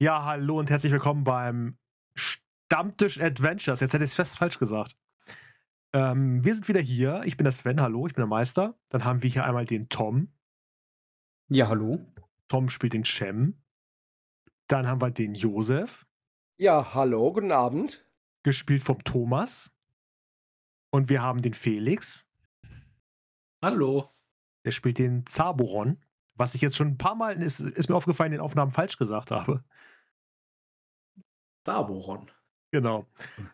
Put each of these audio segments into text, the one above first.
Ja, hallo und herzlich willkommen beim Stammtisch Adventures. Jetzt hätte ich es fest falsch gesagt. Ähm, wir sind wieder hier. Ich bin der Sven, hallo, ich bin der Meister. Dann haben wir hier einmal den Tom. Ja, hallo. Tom spielt den Shem. Dann haben wir den Josef, Ja, hallo, guten Abend. gespielt vom Thomas. Und wir haben den Felix, Hallo. der spielt den Zaboron. Was ich jetzt schon ein paar Mal, ist, ist mir aufgefallen, in den Aufnahmen falsch gesagt habe. Saboron. Genau.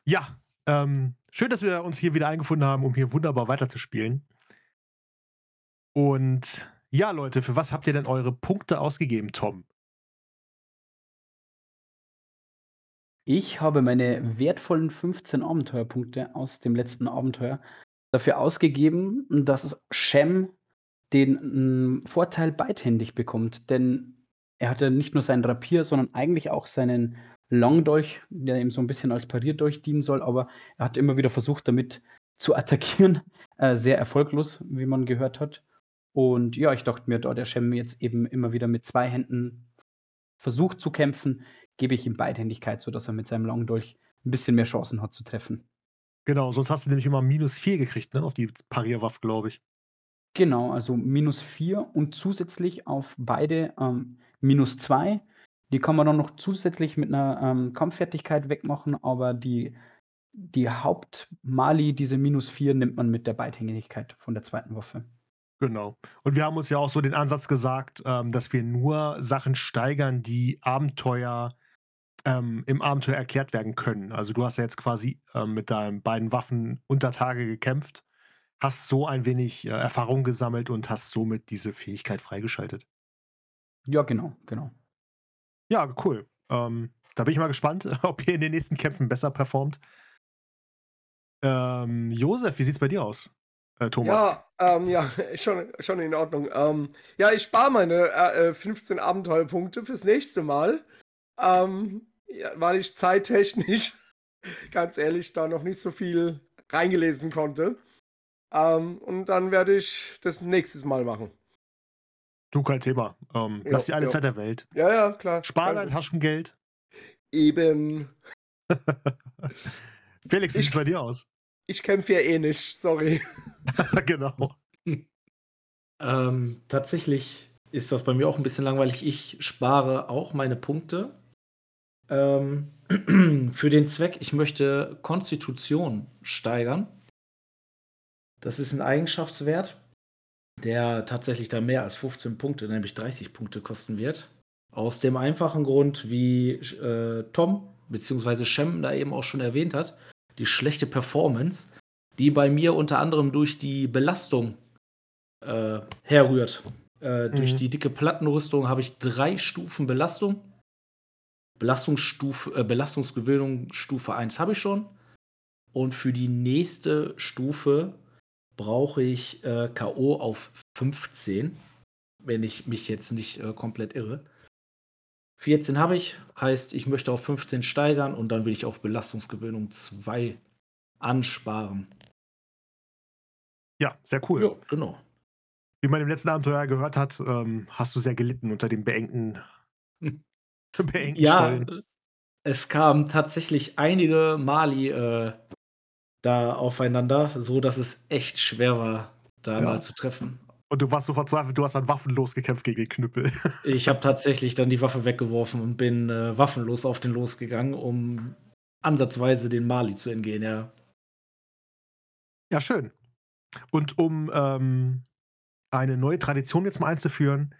Ja, ähm, schön, dass wir uns hier wieder eingefunden haben, um hier wunderbar weiterzuspielen. Und ja, Leute, für was habt ihr denn eure Punkte ausgegeben, Tom? Ich habe meine wertvollen 15 Abenteuerpunkte aus dem letzten Abenteuer dafür ausgegeben, dass Shem den mm, Vorteil beidhändig bekommt. Denn er hatte nicht nur seinen Rapier, sondern eigentlich auch seinen Longdolch, der ihm so ein bisschen als Parierdolch dienen soll, aber er hat immer wieder versucht, damit zu attackieren. Äh, sehr erfolglos, wie man gehört hat. Und ja, ich dachte mir, da der Shem jetzt eben immer wieder mit zwei Händen versucht zu kämpfen, gebe ich ihm Beidhändigkeit, sodass er mit seinem Longdolch ein bisschen mehr Chancen hat zu treffen. Genau, sonst hast du nämlich immer minus 4 gekriegt, ne? Auf die Parierwaffe, glaube ich. Genau, also minus 4 und zusätzlich auf beide ähm, minus 2. Die kann man dann noch zusätzlich mit einer ähm, Kampffertigkeit wegmachen, aber die, die Hauptmali, diese minus 4, nimmt man mit der Beidhändigkeit von der zweiten Waffe. Genau. Und wir haben uns ja auch so den Ansatz gesagt, ähm, dass wir nur Sachen steigern, die Abenteuer ähm, im Abenteuer erklärt werden können. Also du hast ja jetzt quasi ähm, mit deinen beiden Waffen unter Tage gekämpft, hast so ein wenig äh, Erfahrung gesammelt und hast somit diese Fähigkeit freigeschaltet. Ja, genau, genau. Ja, cool. Ähm, da bin ich mal gespannt, ob ihr in den nächsten Kämpfen besser performt. Ähm, Josef, wie sieht's bei dir aus? Äh, Thomas. Ja, ähm, ja, schon, schon in Ordnung. Ähm, ja, ich spare meine äh, äh, 15 Abenteuerpunkte fürs nächste Mal, ähm, ja, weil ich zeittechnisch, ganz ehrlich, da noch nicht so viel reingelesen konnte. Ähm, und dann werde ich das nächstes Mal machen. Du, kein Thema. Ähm, lass dir alle. Zeit der Welt. Ja, ja, klar. Spar dein. Taschengeld. Eben. Felix, wie Ich- sieht's bei dir aus? Ich kämpfe ja eh nicht, sorry. genau. Ähm, tatsächlich ist das bei mir auch ein bisschen langweilig. Ich spare auch meine Punkte. Ähm, für den Zweck, ich möchte Konstitution steigern. Das ist ein Eigenschaftswert, der tatsächlich da mehr als 15 Punkte, nämlich 30 Punkte kosten wird. Aus dem einfachen Grund, wie äh, Tom bzw. Shem da eben auch schon erwähnt hat, die schlechte Performance, die bei mir unter anderem durch die Belastung äh, herrührt. Äh, Durch Mhm. die dicke Plattenrüstung habe ich drei Stufen Belastung. Belastungsstufe, äh, Belastungsgewöhnung Stufe 1 habe ich schon. Und für die nächste Stufe brauche ich äh, K.O. auf 15, wenn ich mich jetzt nicht äh, komplett irre. 14 habe ich, heißt, ich möchte auf 15 steigern und dann will ich auf Belastungsgewöhnung 2 ansparen. Ja, sehr cool. Ja, genau. Wie man im letzten Abenteuer gehört hat, ähm, hast du sehr gelitten unter dem beengten, Hm. beengten Ja, Stollen. äh, es kamen tatsächlich einige Mali äh, da aufeinander, so dass es echt schwer war, da Ja. mal zu treffen. Und du warst so verzweifelt, du hast dann waffenlos gekämpft gegen den Knüppel. Ich habe tatsächlich dann die Waffe weggeworfen und bin äh, waffenlos auf den losgegangen, um ansatzweise den Mali zu entgehen, ja. Ja, schön. Und um ähm, eine neue Tradition jetzt mal einzuführen,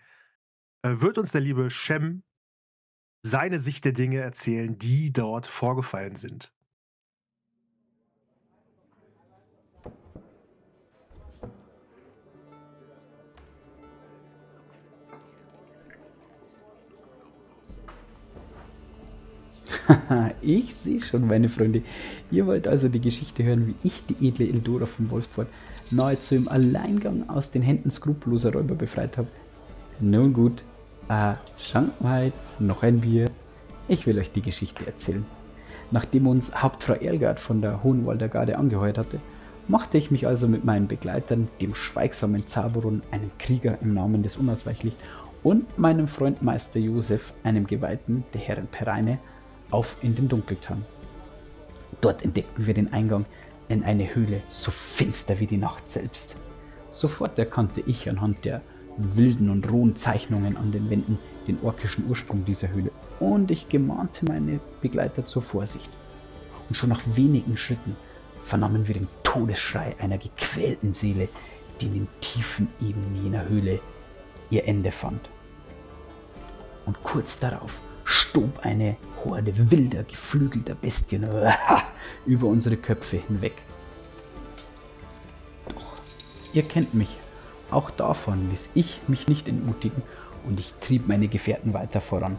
äh, wird uns der liebe Shem seine Sicht der Dinge erzählen, die dort vorgefallen sind. ich sehe schon, meine Freunde. Ihr wollt also die Geschichte hören, wie ich die edle Eldora von Wolfsford nahezu im Alleingang aus den Händen skrupelloser Räuber befreit habe. Nun gut, äh, Schankmaid, noch ein Bier. Ich will euch die Geschichte erzählen. Nachdem uns Hauptfrau Erlgard von der Hohenwalder Garde angeheuert hatte, machte ich mich also mit meinen Begleitern, dem schweigsamen Zaberon, einem Krieger im Namen des Unausweichlich, und meinem Freund Meister Josef, einem Geweihten der Herren Pereine, auf in den Dunkeltang. Dort entdeckten wir den Eingang in eine Höhle, so finster wie die Nacht selbst. Sofort erkannte ich anhand der wilden und rohen Zeichnungen an den Wänden den orkischen Ursprung dieser Höhle und ich gemahnte meine Begleiter zur Vorsicht. Und schon nach wenigen Schritten vernahmen wir den Todesschrei einer gequälten Seele, die in den tiefen Ebenen jener Höhle ihr Ende fand. Und kurz darauf stob eine Horde wilder, geflügelter Bestien über unsere Köpfe hinweg. Doch ihr kennt mich, auch davon ließ ich mich nicht entmutigen und ich trieb meine Gefährten weiter voran.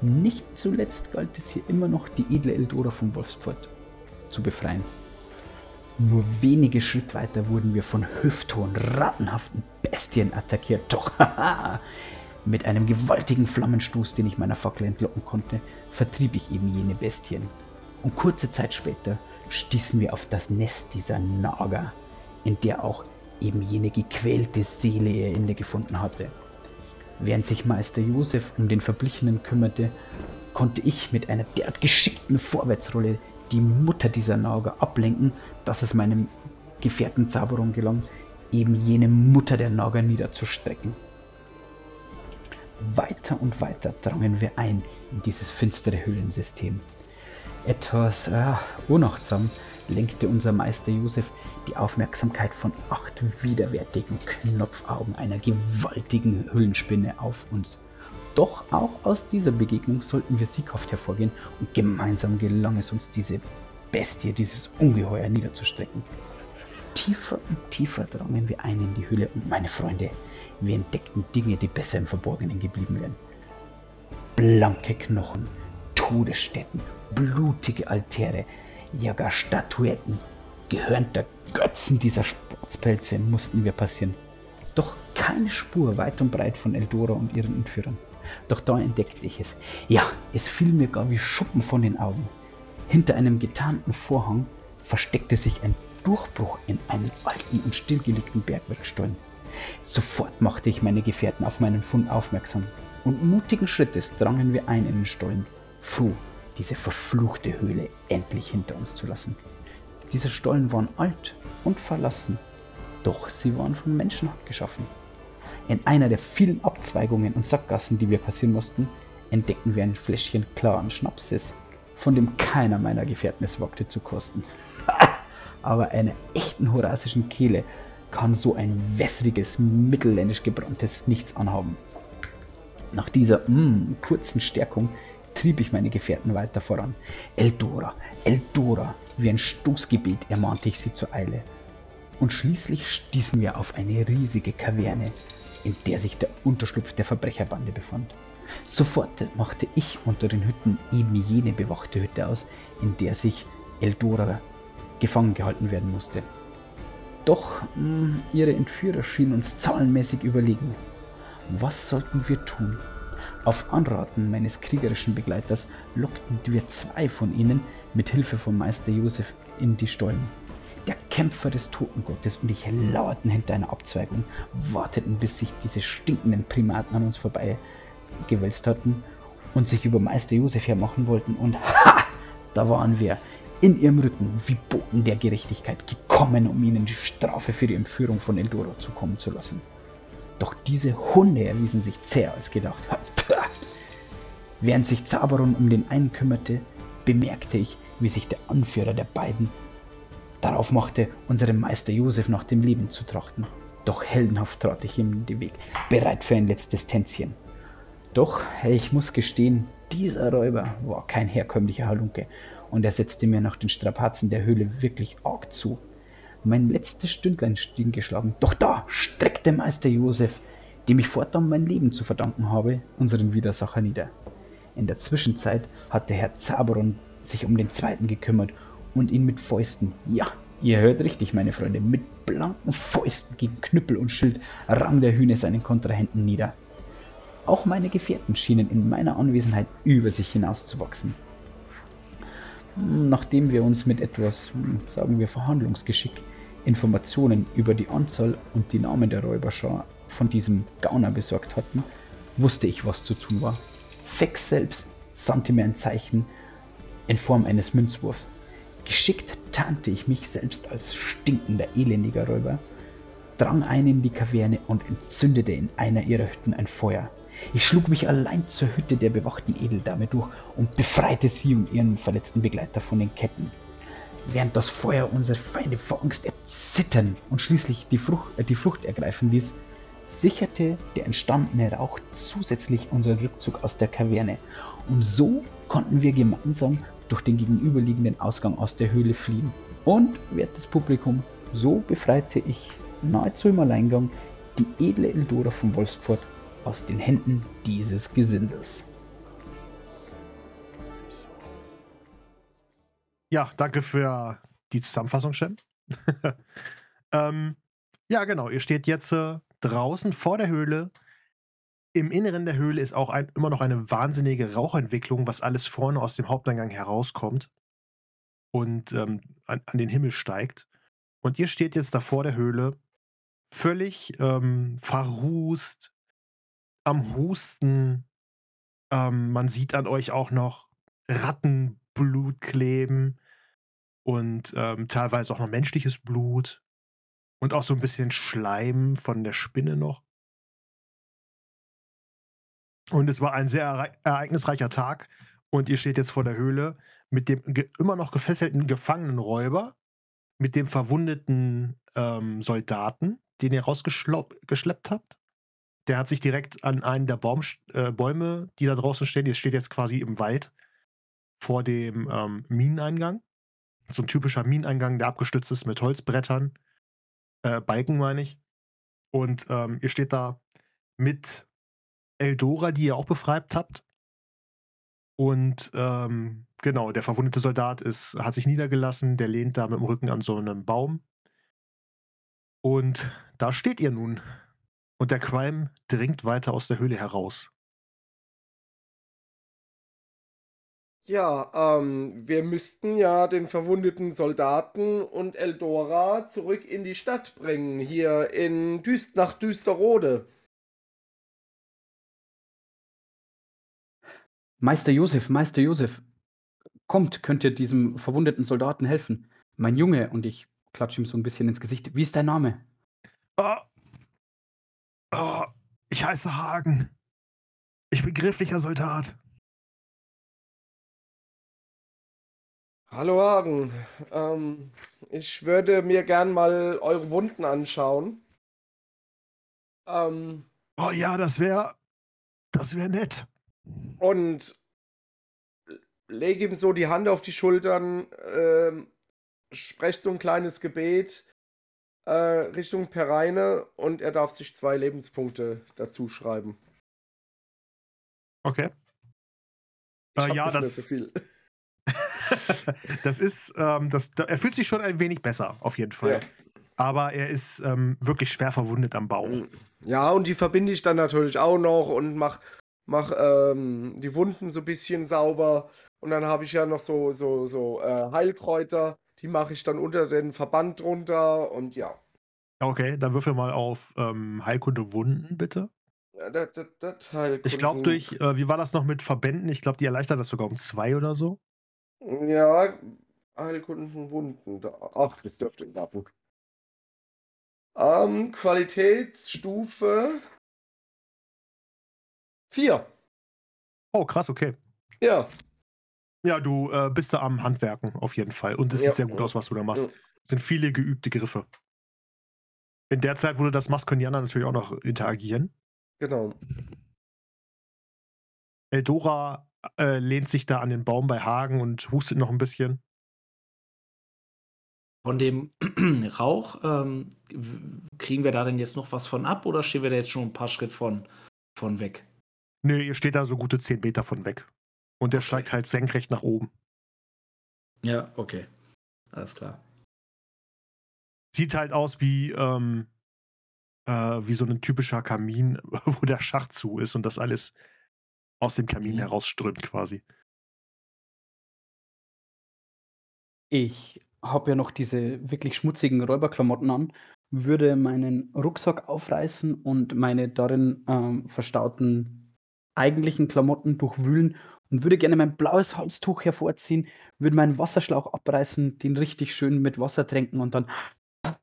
Nicht zuletzt galt es hier immer noch, die edle Eldora von Wolfspfort zu befreien. Nur wenige Schritt weiter wurden wir von hüfthohen, rattenhaften Bestien attackiert. Doch, haha, mit einem gewaltigen Flammenstoß, den ich meiner Fackel entlocken konnte, vertrieb ich eben jene Bestien. Und kurze Zeit später stießen wir auf das Nest dieser Nager, in der auch eben jene gequälte Seele ihr Ende gefunden hatte. Während sich Meister Josef um den Verblichenen kümmerte, konnte ich mit einer derart geschickten Vorwärtsrolle die Mutter dieser Nager ablenken, dass es meinem Gefährten Zaberon gelang, eben jene Mutter der Nager niederzustrecken. Weiter und weiter drangen wir ein in dieses finstere Höhlensystem. Etwas äh, unachtsam lenkte unser Meister Josef die Aufmerksamkeit von acht widerwärtigen Knopfaugen einer gewaltigen Hüllenspinne auf uns. Doch auch aus dieser Begegnung sollten wir sieghaft hervorgehen und gemeinsam gelang es uns, diese Bestie, dieses Ungeheuer niederzustrecken. Tiefer und tiefer drangen wir ein in die Höhle und meine Freunde, wir entdeckten Dinge, die besser im Verborgenen geblieben wären. Blanke Knochen, Todesstätten, blutige Altäre, ja gar Statuetten, gehörnter Götzen dieser Sportspelze mussten wir passieren. Doch keine Spur weit und breit von Eldora und ihren Entführern. Doch da entdeckte ich es. Ja, es fiel mir gar wie Schuppen von den Augen. Hinter einem getarnten Vorhang versteckte sich ein Durchbruch in einen alten und stillgelegten Bergwerkstollen. Sofort machte ich meine Gefährten auf meinen Fund aufmerksam und mutigen Schrittes drangen wir ein in den Stollen, froh, diese verfluchte Höhle endlich hinter uns zu lassen. Diese Stollen waren alt und verlassen, doch sie waren von Menschenhand geschaffen. In einer der vielen Abzweigungen und Sackgassen, die wir passieren mussten, entdeckten wir ein Fläschchen klaren Schnapses, von dem keiner meiner Gefährten es wagte zu kosten. Aber einer echten horasischen Kehle kann so ein wässriges, mittelländisch gebranntes nichts anhaben. Nach dieser mm, kurzen Stärkung trieb ich meine Gefährten weiter voran. Eldora, Eldora, wie ein Stoßgebet ermahnte ich sie zur Eile. Und schließlich stießen wir auf eine riesige Kaverne, in der sich der Unterschlupf der Verbrecherbande befand. Sofort machte ich unter den Hütten eben jene bewachte Hütte aus, in der sich Eldora gefangen gehalten werden musste. Doch mh, hm, ihre Entführer schienen uns zahlenmäßig überlegen. Was sollten wir tun? Auf Anraten meines kriegerischen Begleiters lockten wir zwei von ihnen mit Hilfe von Meister Josef in die Stollen. Der Kämpfer des Totengottes und ich lauerten hinter einer Abzweigung, warteten, bis sich diese stinkenden Primaten an uns vorbei gewälzt hatten und sich über Meister Josef hermachen wollten und ha! Da waren wir, in ihrem Rücken wie Boten der Gerechtigkeit gekommen, um ihnen die Strafe für die Entführung von Eldora zukommen zu lassen. Doch diese Hunde erwiesen sich zäher als gedacht. Während sich Zabaron um den einen kümmerte, bemerkte ich, wie sich der Anführer der beiden darauf machte, unserem Meister Josef nach dem Leben zu trachten. Doch heldenhaft trat ich ihm in den Weg, bereit für ein letztes Tänzchen. Doch, ich muss gestehen, dieser Räuber war kein herkömmlicher Halunke und er setzte mir nach den Strapazen der Höhle wirklich arg zu. Mein letztes Stündlein stehen geschlagen, doch da streckte Meister Josef, dem ich fortan mein Leben zu verdanken habe, unseren Widersacher nieder. In der Zwischenzeit hatte Herr Zaberon sich um den zweiten gekümmert und ihn mit Fäusten, ja, ihr hört richtig, meine Freunde, mit blanken Fäusten gegen Knüppel und Schild rang der Hühne seinen Kontrahenten nieder. Auch meine Gefährten schienen in meiner Anwesenheit über sich hinauszuwachsen. Nachdem wir uns mit etwas, sagen wir, Verhandlungsgeschick Informationen über die Anzahl und die Namen der Räuberschar von diesem Gauner besorgt hatten, wusste ich, was zu tun war. Fex selbst sandte mir ein Zeichen in Form eines Münzwurfs. Geschickt tarnte ich mich selbst als stinkender, elendiger Räuber, drang ein in die Kaverne und entzündete in einer ihrer Hütten ein Feuer. Ich schlug mich allein zur Hütte der bewachten Edeldame durch und befreite sie und ihren verletzten Begleiter von den Ketten. Während das Feuer unsere Feinde vor Angst erzittern und schließlich die, Frucht, äh, die Flucht ergreifen ließ, sicherte der entstandene Rauch zusätzlich unseren Rückzug aus der Kaverne. Und so konnten wir gemeinsam durch den gegenüberliegenden Ausgang aus der Höhle fliehen. Und, wertes Publikum, so befreite ich nahezu im Alleingang die edle Eldora von Wolfspfort aus den Händen dieses Gesindels. Ja, danke für die Zusammenfassung, Shem. ähm, ja, genau. Ihr steht jetzt äh, draußen vor der Höhle. Im Inneren der Höhle ist auch ein, immer noch eine wahnsinnige Rauchentwicklung, was alles vorne aus dem Haupteingang herauskommt und ähm, an, an, den Himmel steigt. Und ihr steht jetzt da vor der Höhle, völlig ähm, verrußt, am Husten. Ähm, man sieht an euch auch noch Rattenblut kleben und ähm, teilweise auch noch menschliches Blut und auch so ein bisschen Schleim von der Spinne noch. Und es war ein sehr ereignisreicher Tag und ihr steht jetzt vor der Höhle mit dem immer noch gefesselten Gefangenenräuber, mit dem verwundeten ähm, Soldaten, den ihr rausgeschleppt habt der hat sich direkt an einen der Baum, äh, Bäume, die da draußen stehen, die steht jetzt quasi im Wald vor dem ähm, Mineneingang. So ein typischer Mineneingang, der abgestützt ist mit Holzbrettern, äh, Balken meine ich. Und ähm, ihr steht da mit Eldora, die ihr auch befreit habt. Und ähm, genau, der verwundete Soldat ist, hat sich niedergelassen, der lehnt da mit dem Rücken an so einem Baum. Und da steht ihr nun und der Qualm dringt weiter aus der Höhle heraus. Ja, ähm, wir müssten ja den verwundeten Soldaten und Eldora zurück in die Stadt bringen, hier in Düst nach Düsterrode. Meister Josef, Meister Josef, kommt, könnt ihr diesem verwundeten Soldaten helfen? Mein Junge, und ich klatsche ihm so ein bisschen ins Gesicht. Wie ist dein Name? Ah, Oh, ich heiße Hagen. Ich bin grifflicher Soldat. Hallo Hagen. Ähm, ich würde mir gern mal eure Wunden anschauen. Ähm, oh ja, das wäre das wäre nett. Und lege ihm so die Hand auf die Schultern, ähm, spreche so ein kleines Gebet äh, Richtung Pereine und er darf sich zwei Lebenspunkte dazu schreiben. Okay. Äh, ja, das. So das ist, ähm, das, er fühlt sich schon ein wenig besser, auf jeden Fall. Ja. Aber er ist ähm, wirklich schwer verwundet am Bauch. Mm. Ja, und die verbinde ich dann natürlich auch noch und mach, mach ähm, die Wunden so ein bisschen sauber. Und dann habe ich ja noch so, so, so äh, Heilkräuter, die mache ich dann unter den Verband drunter und ja. Okay, dann würfel mal auf ähm, Heilkunde Wunden, bitte. Ja, das, das, das Heilkunde. Ich glaube, durch, äh, wie war das noch mit Verbänden? Ich glaube, die erleichtern das sogar um zwei oder so. Ja, Heilkunden Wunden. Ach, das dürfte klappen. Ähm, Qualitätsstufe 4. Oh, krass, okay. Ja. Ja, du äh, bist da am Handwerken auf jeden Fall. Und es ja. sieht sehr gut aus, was du da machst. Ja. Es sind viele geübte Griffe. In der Zeit, wo du das machst, können die anderen natürlich auch noch interagieren. Genau. Eldora äh, lehnt sich da an den Baum bei Hagen und hustet noch ein bisschen. Von dem Rauch, ähm, kriegen wir da denn jetzt noch was von ab oder stehen wir da jetzt schon ein paar Schritt von, von weg? Nö, ihr steht da so gute 10 Meter von weg. Und der okay. steigt halt senkrecht nach oben. Ja, okay. Alles klar. Sieht halt aus wie, ähm, äh, wie so ein typischer Kamin, wo der Schacht zu ist und das alles aus dem Kamin mhm. herausströmt quasi. Ich habe ja noch diese wirklich schmutzigen Räuberklamotten an, würde meinen Rucksack aufreißen und meine darin ähm, verstauten eigentlichen Klamotten durchwühlen und würde gerne mein blaues Halstuch hervorziehen, würde meinen Wasserschlauch abreißen, den richtig schön mit Wasser tränken und dann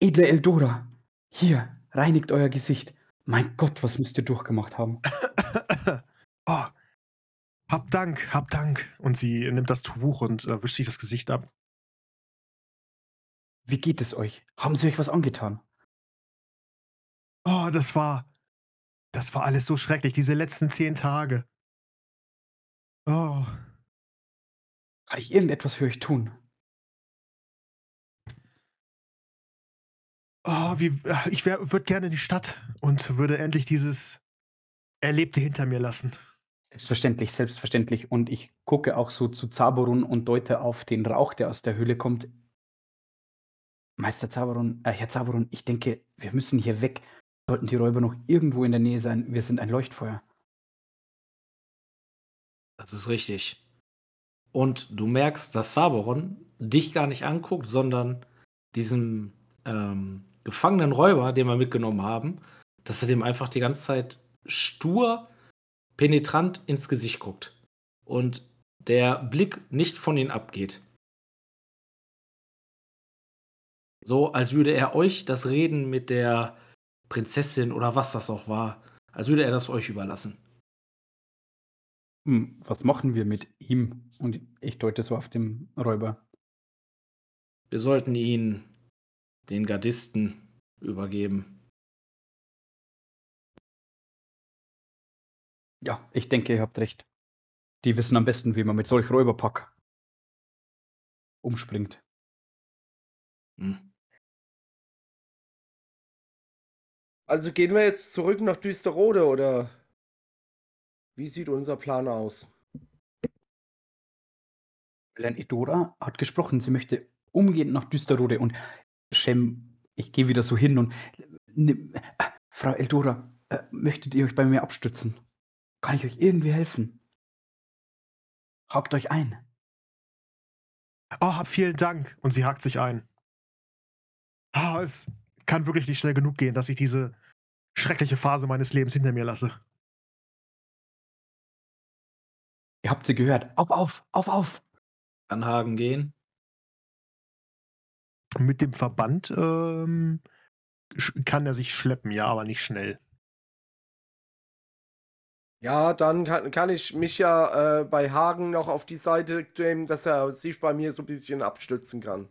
Edle Eldora, hier, reinigt euer Gesicht. Mein Gott, was müsst ihr durchgemacht haben? oh, hab Dank, hab Dank. Und sie nimmt das Tuch und äh, wischt sich das Gesicht ab. Wie geht es euch? Haben sie euch was angetan? Oh, das war. Das war alles so schrecklich, diese letzten zehn Tage. Oh. Kann ich irgendetwas für euch tun? Oh, wie, ich würde gerne in die Stadt und würde endlich dieses Erlebte hinter mir lassen. Selbstverständlich, selbstverständlich. Und ich gucke auch so zu Zaborun und deute auf den Rauch, der aus der Höhle kommt. Meister Zaborun, äh, Herr Zaborun, ich denke, wir müssen hier weg. Sollten die Räuber noch irgendwo in der Nähe sein, wir sind ein Leuchtfeuer. Das ist richtig. Und du merkst, dass Saboron dich gar nicht anguckt, sondern diesen ähm, gefangenen Räuber, den wir mitgenommen haben, dass er dem einfach die ganze Zeit stur, penetrant ins Gesicht guckt. Und der Blick nicht von ihm abgeht. So, als würde er euch das Reden mit der Prinzessin oder was das auch war, als würde er das euch überlassen. Hm, was machen wir mit ihm? Und ich deute so auf dem Räuber. Wir sollten ihn den Gardisten übergeben. Ja, ich denke, ihr habt recht. Die wissen am besten, wie man mit solch Räuberpack umspringt. Hm. Also gehen wir jetzt zurück nach Düsterode oder wie sieht unser Plan aus? Fräulein Edora hat gesprochen, sie möchte umgehend nach Düsterode und Shem, ich gehe wieder so hin und ne, äh, Frau Eldora, äh, möchtet ihr euch bei mir abstützen? Kann ich euch irgendwie helfen? Hakt euch ein. Oh, hab vielen Dank. Und sie hakt sich ein. Ah, es kann wirklich nicht schnell genug gehen, dass ich diese schreckliche Phase meines Lebens hinter mir lasse. Ihr habt sie gehört. Auf, auf, auf, auf. An Hagen gehen. Mit dem Verband ähm, kann er sich schleppen, ja, aber nicht schnell. Ja, dann kann, kann ich mich ja äh, bei Hagen noch auf die Seite nehmen, dass er sich bei mir so ein bisschen abstützen kann.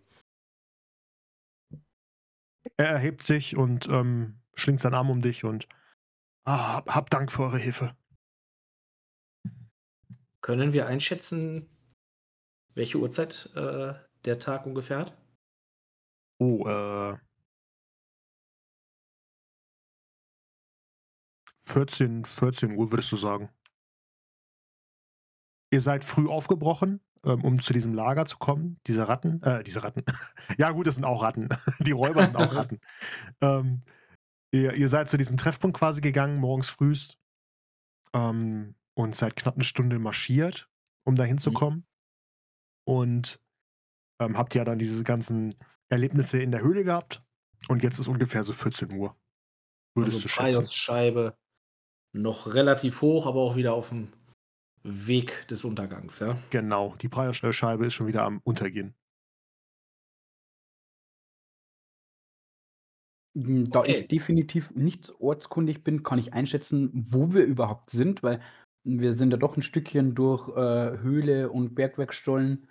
Er erhebt sich und ähm, schlingt seinen Arm um dich und ah, hab, hab Dank für eure Hilfe. Können wir einschätzen, welche Uhrzeit äh, der Tag ungefähr hat? Oh, äh. 14, 14 Uhr würdest du sagen. Ihr seid früh aufgebrochen, ähm, um zu diesem Lager zu kommen. Diese Ratten, äh, diese Ratten. ja, gut, das sind auch Ratten. Die Räuber sind auch Ratten. Ähm, ihr, ihr, seid zu diesem Treffpunkt quasi gegangen, morgens frühst. Ähm, und seid knapp eine Stunde marschiert, um da hinzukommen. Mhm. Und ähm, habt ja dann diese ganzen Erlebnisse in der Höhle gehabt. Und jetzt ist ungefähr so 14 Uhr. Würdest also du schätzen? Scheibe noch relativ hoch, aber auch wieder auf dem Weg des Untergangs, ja? Genau, die Preisscheibe ist schon wieder am Untergehen. Hm, da okay. ich definitiv nicht ortskundig bin, kann ich einschätzen, wo wir überhaupt sind, weil wir sind ja doch ein Stückchen durch äh, Höhle und Bergwerkstollen.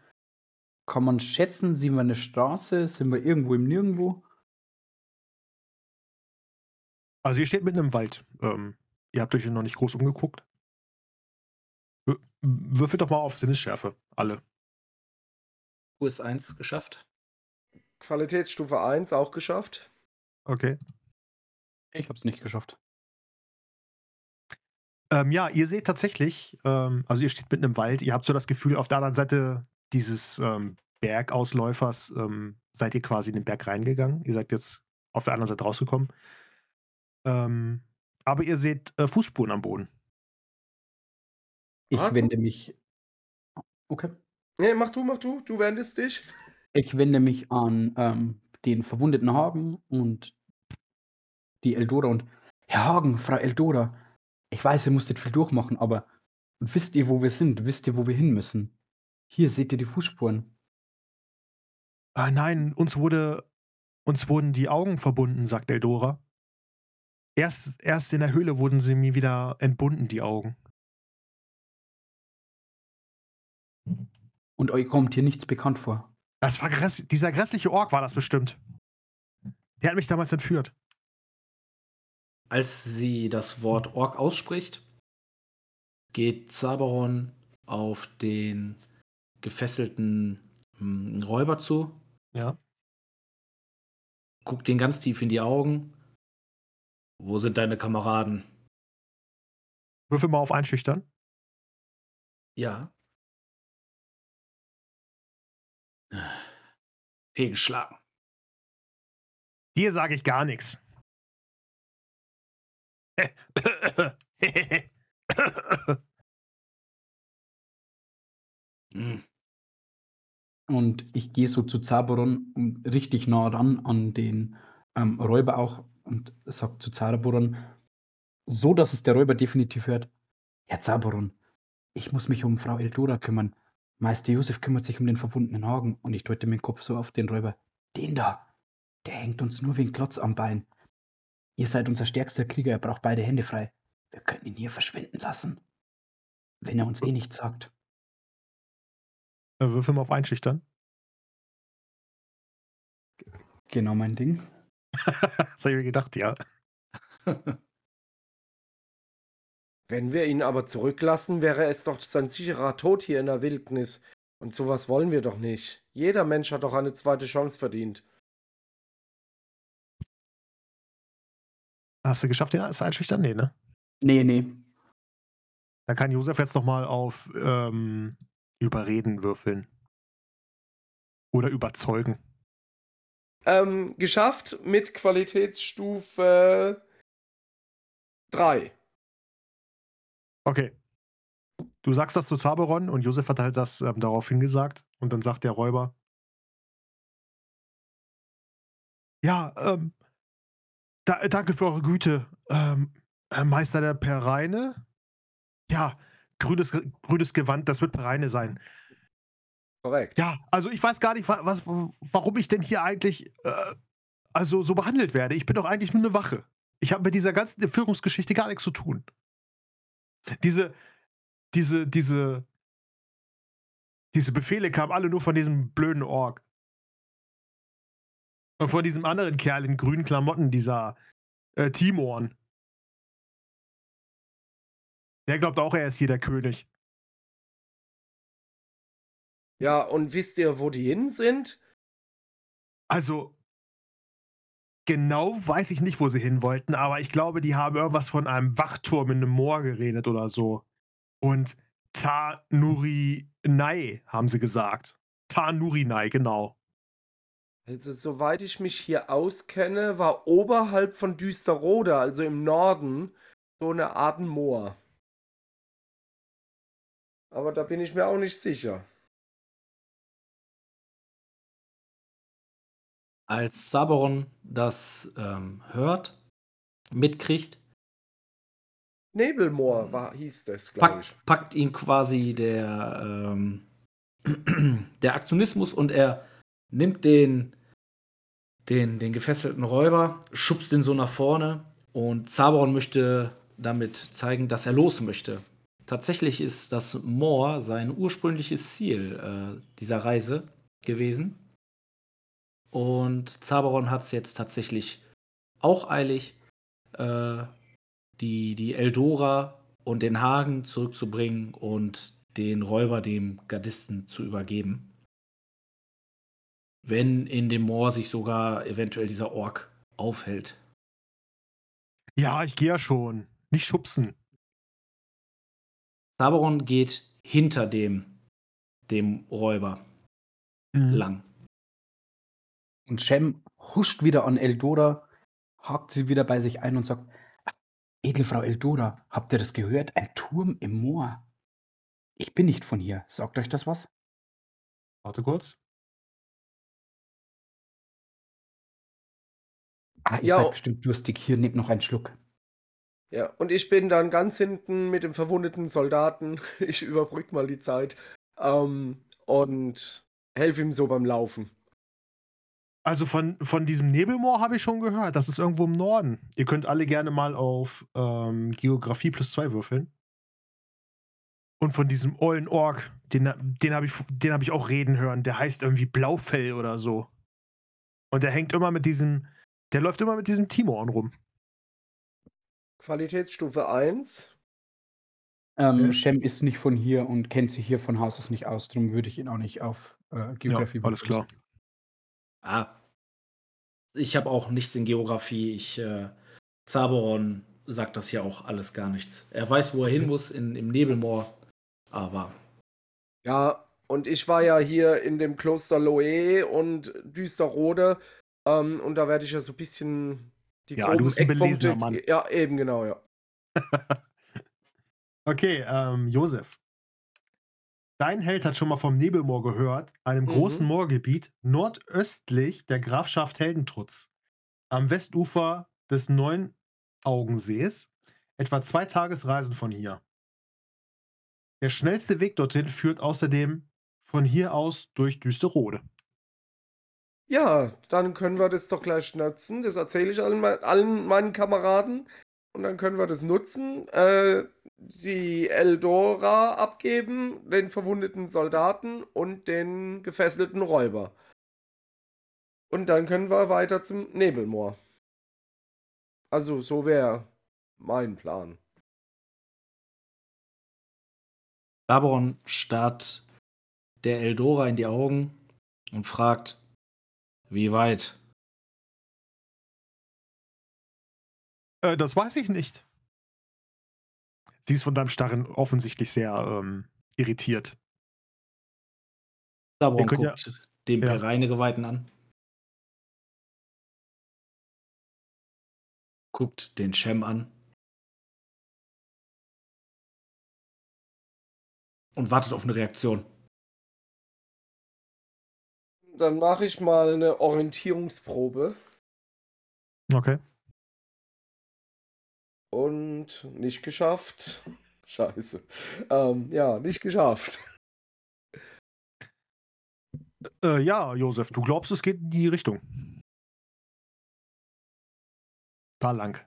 Kann man schätzen, sind wir eine Straße, sind wir irgendwo im Nirgendwo? Also ihr steht mitten im Wald. Ähm, ihr habt euch noch nicht groß umgeguckt. Würfelt doch mal auf Sinnesschärfe, alle. US 1 geschafft. Qualitätsstufe 1 auch geschafft. Okay. Ich hab's nicht geschafft. Ähm, ja, ihr seht tatsächlich, ähm, also ihr steht mitten im Wald, ihr habt so das Gefühl, auf der anderen Seite dieses ähm, Bergausläufers ähm, seid ihr quasi in den Berg reingegangen. Ihr seid jetzt auf der anderen Seite rausgekommen. Ähm, aber ihr seht äh, Fußspuren am Boden. Ich Ah, wende mich okay. Nee, mach du, mach du. Du wendest dich. Ich wende mich an, ähm, den verwundeten Hagen und die Eldora und Herr Hagen, Frau Eldora, Ich weiß, ihr musstet viel durchmachen, aber wisst ihr, wo wir sind? Wisst ihr, wo wir hin müssen? Hier seht ihr die Fußspuren. Ah, nein, uns wurde uns wurden die Augen verbunden, sagt Eldora. Erst erst in der Höhle wurden sie mir wieder entbunden, die Augen. Und euch kommt hier nichts bekannt vor? Das war gräss dieser grässliche Ork war das bestimmt. Der hat mich damals entführt. Als sie das Wort Ork ausspricht, geht Zaberon auf den gefesselten hm, Räuber zu. Ja. Guckt ihn ganz tief in die Augen. Wo sind deine Kameraden? Würfel mal auf Einschüchtern. Ja. Fehlgeschlagen. Dir sage ich gar nichts. Und ich gehe so zu Zaboron richtig nah ran an den ähm, Räuber auch und sage zu Zaboron, so dass es der Räuber definitiv hört: „Herr Zaboron, ich muss mich um Frau Eldora kümmern. Meister Josef kümmert sich um den verbundenen Hagen.“ Und ich deute dem Kopf so auf den Räuber: „Den da, der hängt uns nur wie 'n Klotz am Bein. Ihr seid unser stärkster Krieger, er braucht beide Hände frei. Wir können ihn hier verschwinden lassen. Wenn er uns eh nichts sagt.“ Äh, würfel mal auf Einschüchtern. Genau mein Ding. Das habe ich mir gedacht, ja. Wenn wir ihn aber zurücklassen, wäre es doch sein sicherer Tod hier in der Wildnis. Und sowas wollen wir doch nicht. Jeder Mensch hat doch eine zweite Chance verdient. Hast du geschafft, den das einschüchtern? Ne, ne? Ne, ne. Dann kann Josef jetzt noch mal auf, ähm, Überreden würfeln. Oder überzeugen. Ähm, geschafft mit Qualitätsstufe 3. Okay. Du sagst das zu Zaberon und Josef hat halt das, ähm, daraufhin gesagt und dann sagt der Räuber „Ja, ähm da danke für eure Güte, ähm, äh, Meister der Pereine? Ja, grünes grünes Gewand, das wird Pereine sein.“ Korrekt. Ja, also ich weiß gar nicht, wa was warum ich denn hier eigentlich, äh, also so behandelt werde. Ich bin doch eigentlich nur 'ne Wache. Ich habe mit dieser ganzen Entführungsgeschichte gar nix zu tun. Diese diese diese diese Befehle kamen alle nur von diesem blöden Ork. Und von diesem anderen Kerl in grünen Klamotten, dieser, äh, Timorn. Der glaubt auch, er ist hier der König. Ja, und wisst ihr, wo die hin sind? Also genau weiß ich nicht, wo sie hin wollten, aber ich glaube, die haben irgendwas von einem Wachturm in 'nem Moor geredet oder so. Und Ta-Nuri-Nai haben sie gesagt. Ta-Nuri-Nai, genau. Also, soweit ich mich hier auskenne, war oberhalb von Düsterrode, also im Norden, so 'ne Art Moor. Aber da bin ich mir auch nicht sicher. Als Saberon das, ähm, hört, mitkriegt Nebelmoor war hieß das, glaube ich. packt packt ihn quasi der, ähm der Aktionismus und er nimmt den den den gefesselten Räuber, schubst ihn so nach vorne und Zaberon möchte damit zeigen, dass er los möchte. Tatsächlich ist das Moor sein ursprüngliches Ziel, äh, dieser Reise gewesen. Und Zaberon hat's jetzt tatsächlich auch eilig, äh, die die Eldora und den Hagen zurückzubringen und den Räuber dem Gardisten zu übergeben. Wenn in dem Moor sich sogar eventuell dieser Ork aufhält. Ja, ich gehe ja schon. Nicht schubsen. Zaberon geht hinter dem dem Räuber Mhm. lang. Und Shem huscht wieder an Eldora, hakt sie wieder bei sich ein und sagt: „Edle Frau Eldora, habt ihr das gehört? Ein Turm im Moor. Ich bin nicht von hier. Sagt euch das was?“ Warte kurz. „Ah, ihr Ja. seid bestimmt durstig. Hier, nehmt noch einen Schluck.“ Ja, und ich bin dann ganz hinten mit dem verwundeten Soldaten. Ich überbrücke mal die Zeit. Ähm, und helfe ihm so beim Laufen. Also von, von diesem Nebelmoor habe ich schon gehört. Das ist irgendwo im Norden. Ihr könnt alle gerne mal auf ähm, Geografie plus zwei würfeln. Und von diesem ollen Ork, den, den habe ich, hab ich auch reden hören. Der heißt irgendwie Blaufell oder so. Und der hängt immer mit diesem, der läuft immer mit diesem Timorn rum. Qualitätsstufe 1. Ähm. Shem ist nicht von hier und kennt sich hier von Haus aus nicht aus, darum würde ich ihn auch nicht auf äh, Geografie ja, alles klar. Ah. Ich habe auch nichts in Geografie. Ich, äh, Zaboron sagt das ja auch alles gar nichts. Er weiß, wo er hin muss, in, im Nebelmoor, aber. Ja, und ich war ja hier in dem Kloster Loe und Düsterrode. Ähm, und da werde ich ja so ein bisschen die Ja, du bist ein belesener Mann. Ja, eben, genau, ja. okay, ähm, Josef. Dein Held hat schon mal vom Nebelmoor gehört, einem mhm. großen Moorgebiet nordöstlich der Grafschaft Heldentrutz, am Westufer des Neunaugensees, etwa zwei Tagesreisen von hier. Der schnellste Weg dorthin führt außerdem von hier aus durch Düsterode. Ja, dann können wir das doch gleich nutzen. Das erzähle ich allen, allen meinen Kameraden. Und dann können wir das nutzen. Äh, die Eldora abgeben, den verwundeten Soldaten und den gefesselten Räuber. Und dann können wir weiter zum Nebelmoor. Also, so wäre mein Plan. Labaron starrt der Eldora in die Augen und fragt, wie weit? Äh, das weiß ich nicht. Sie ist von deinem Starren offensichtlich sehr ähm, irritiert. Labaron guckt ja, den ja. Pereine-Geweihten an. Guckt den Shem an. Und wartet auf eine Reaktion. Dann mache ich mal eine Orientierungsprobe. Okay. Und nicht geschafft. Scheiße. Ähm, ja, nicht geschafft. Äh, ja, Josef, du glaubst, es geht in die Richtung. Da lang.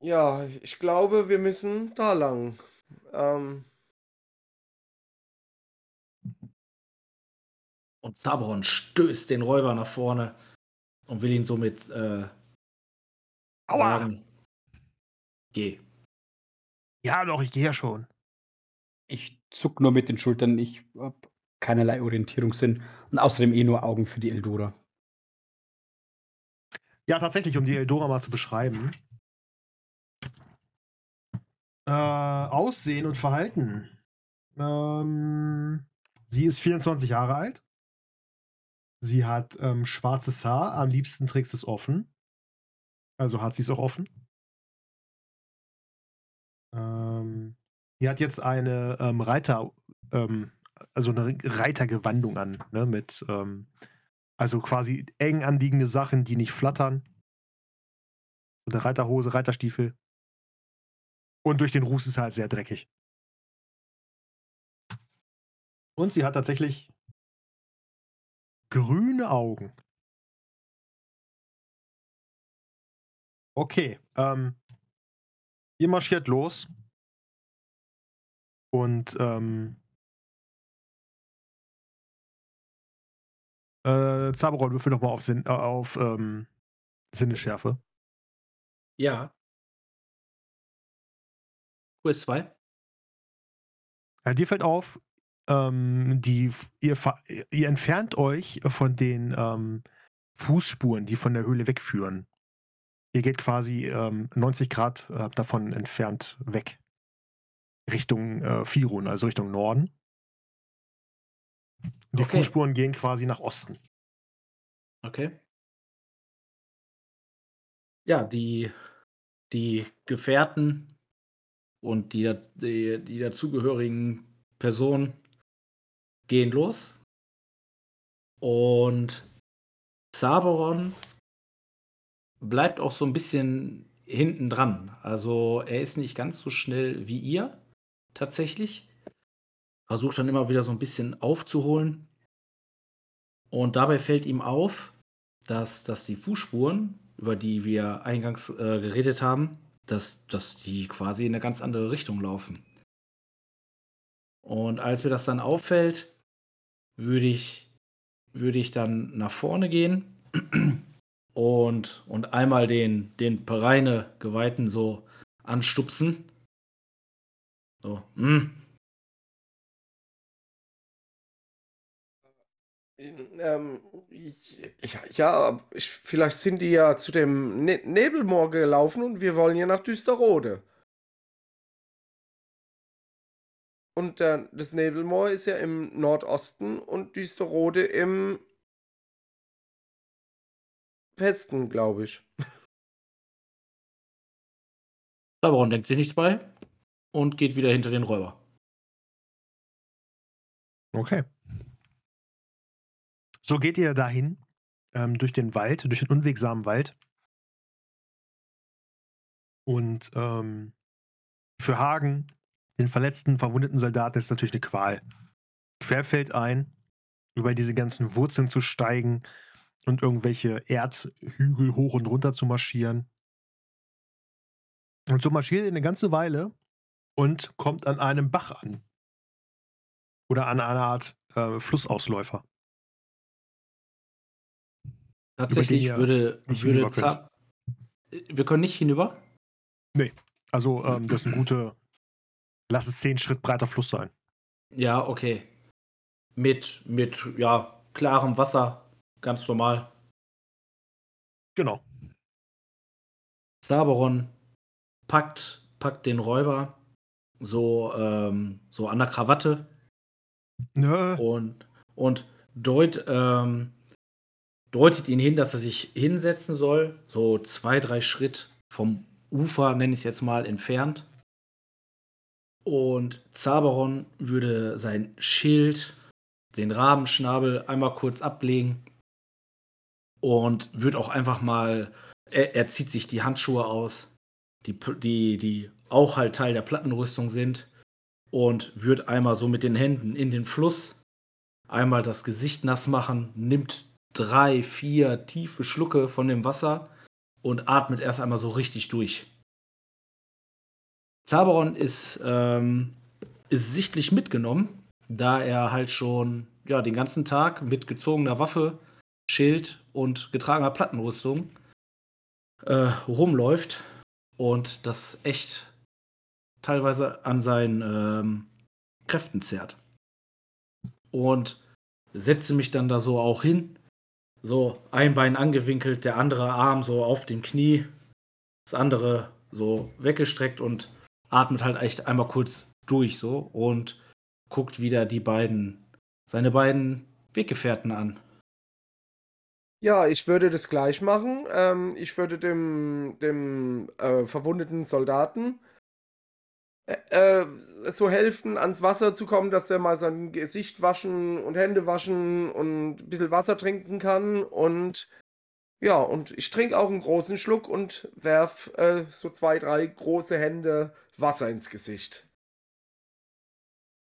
Ja, ich glaube, wir müssen da lang. Ähm, Und Zabron stößt den Räuber nach vorne und will ihn somit äh, sagen: Geh. Ja, doch, ich gehe ja schon. Ich zuck nur mit den Schultern. Ich habe keinerlei Orientierungssinn und außerdem eh nur Augen für die Eldora. Ja, tatsächlich, um die Eldora mal zu beschreiben. Äh, Aussehen und Verhalten. Ähm, sie ist 24 Jahre alt. Sie hat, ähm, schwarzes Haar, am liebsten trägt es offen. Also hat sie es auch offen. Ähm, die hat jetzt eine, ähm, Reiter ähm, also eine Reitergewandung an, ne, mit, ähm also quasi eng anliegende Sachen, die nicht flattern. So 'ne Reiterhose, Reiterstiefel. Und durch den Ruß ist sie halt sehr dreckig. Und sie hat tatsächlich Grüne Augen. Okay, ähm ihr marschiert los. Und, ähm äh, Zaberon, würfel doch mal auf Sinn äh, auf, ähm, Sinnesschärfe. Ja. Q 2. Ja, dir fällt auf ähm, die, ihr, ihr entfernt euch von den ähm, Fußspuren, die von der Höhle wegführen. Ihr geht quasi ähm, 90 Grad äh, davon entfernt weg. Richtung äh, Firun, also Richtung Norden. Die okay. Fußspuren gehen quasi nach Osten. Okay. Ja, die, die Gefährten und die, die, die dazugehörigen Personen gehen los. Und Saberon bleibt auch so ein bisschen hinten dran. Also er ist nicht ganz so schnell wie ihr, tatsächlich. Versucht dann immer wieder so ein bisschen aufzuholen. Und dabei fällt ihm auf, dass, dass die Fußspuren, über die wir eingangs äh, geredet haben, dass, dass die quasi in eine ganz andere Richtung laufen. Und als mir das dann auffällt, würde ich, würde ich dann nach vorne gehen und, und einmal den, den Pereine Geweihten so anstupsen. So, hm. Ähm, ja, ich, vielleicht sind die ja zu dem ne Nebelmoor gelaufen und wir wollen ja nach Düsterrode. Und äh, das Nebelmoor ist ja im Nordosten und Düsterrode im Westen, glaube ich. Labaron denkt sich nichts bei und geht wieder hinter den Räuber. Okay. So geht ihr dahin, ähm, durch den Wald, durch den unwegsamen Wald. Und ähm, für Hagen, den verletzten, verwundeten Soldaten, ist natürlich eine Qual. Quer fällt ein, über diese ganzen Wurzeln zu steigen und irgendwelche Erdhügel hoch und runter zu marschieren. Und so marschiert ihr eine ganze Weile und kommt an einem Bach an. Oder an einer Art äh, Flussausläufer. Tatsächlich ihr würde, nicht würde Wir können nicht hinüber? Also, ähm, das ist ein gute, lass es zehn Schritt breiter Fluss sein. Ja, okay. Mit, mit, ja, klarem Wasser, ganz normal. Genau. Saberon packt, packt den Räuber so, ähm, so an der Krawatte Nö. und, und deut, ähm, deutet ihn hin, dass er sich hinsetzen soll, so zwei, drei Schritt vom Ufer, nenne ich es jetzt mal, entfernt. Und Zaberon würde sein Schild, den Rabenschnabel einmal kurz ablegen und würde auch einfach mal, er, er zieht sich die Handschuhe aus, die, die, die auch halt Teil der Plattenrüstung sind und wird einmal so mit den Händen in den Fluss einmal das Gesicht nass machen, nimmt drei, vier tiefe Schlucke von dem Wasser und atmet erst einmal so richtig durch. Zaberon ist, ähm, ist sichtlich mitgenommen, da er halt schon ja, den ganzen Tag mit gezogener Waffe, Schild und getragener Plattenrüstung äh, rumläuft und das echt teilweise an seinen ähm, Kräften zerrt. Und setze mich dann da so auch hin, so ein Bein angewinkelt, der andere Arm so auf dem Knie, das andere so weggestreckt und atmet halt echt einmal kurz durch so und guckt wieder die beiden, seine beiden Weggefährten an. Ja, ich würde das gleich machen. Ähm, ich würde dem, dem äh, verwundeten Soldaten äh, äh, so helfen, ans Wasser zu kommen, dass er mal sein Gesicht waschen und Hände waschen und ein bisschen Wasser trinken kann. Und ja, und ich trinke auch einen großen Schluck und werf äh, so zwei, drei große Hände Wasser ins Gesicht.